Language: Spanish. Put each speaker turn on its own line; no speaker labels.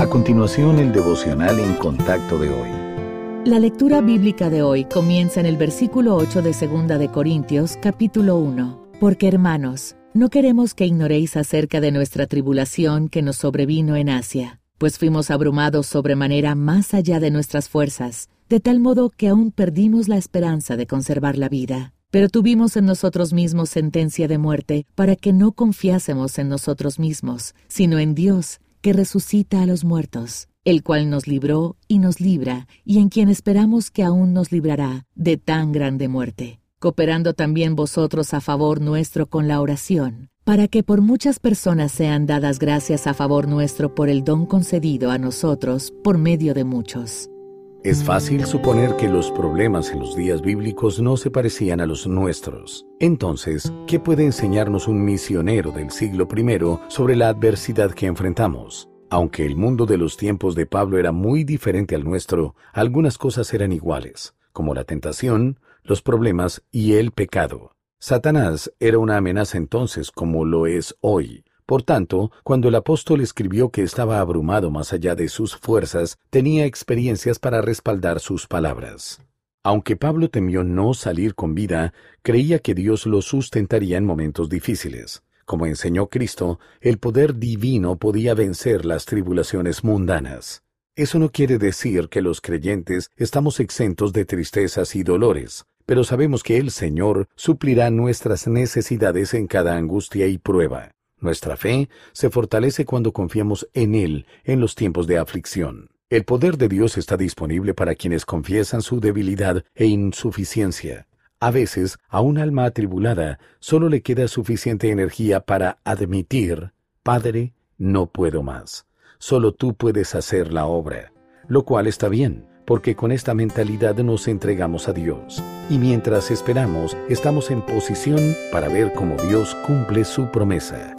A continuación, el devocional en contacto de hoy.
La lectura bíblica de hoy comienza en el versículo 8 de 2 de Corintios, capítulo 1. Porque hermanos, no queremos que ignoréis acerca de nuestra tribulación que nos sobrevino en Asia, pues fuimos abrumados sobremanera más allá de nuestras fuerzas, de tal modo que aún perdimos la esperanza de conservar la vida. Pero tuvimos en nosotros mismos sentencia de muerte para que no confiásemos en nosotros mismos, sino en Dios, que resucita a los muertos, el cual nos libró y nos libra, y en quien esperamos que aún nos librará de tan grande muerte, cooperando también vosotros a favor nuestro con la oración, para que por muchas personas sean dadas gracias a favor nuestro por el don concedido a nosotros por medio de muchos.
Es fácil suponer que los problemas en los días bíblicos no se parecían a los nuestros. Entonces, ¿qué puede enseñarnos un misionero del siglo I sobre la adversidad que enfrentamos? Aunque el mundo de los tiempos de Pablo era muy diferente al nuestro, algunas cosas eran iguales, como la tentación, los problemas y el pecado. Satanás era una amenaza entonces como lo es hoy. Por tanto, cuando el apóstol escribió que estaba abrumado más allá de sus fuerzas, tenía experiencias para respaldar sus palabras. Aunque Pablo temió no salir con vida, creía que Dios lo sustentaría en momentos difíciles. Como enseñó Cristo, el poder divino podía vencer las tribulaciones mundanas. Eso no quiere decir que los creyentes estamos exentos de tristezas y dolores, pero sabemos que el Señor suplirá nuestras necesidades en cada angustia y prueba. Nuestra fe se fortalece cuando confiamos en Él en los tiempos de aflicción. El poder de Dios está disponible para quienes confiesan su debilidad e insuficiencia. A veces, a un alma atribulada solo le queda suficiente energía para admitir, Padre, no puedo más. Solo tú puedes hacer la obra. Lo cual está bien, porque con esta mentalidad nos entregamos a Dios. Y mientras esperamos, estamos en posición para ver cómo Dios cumple su promesa.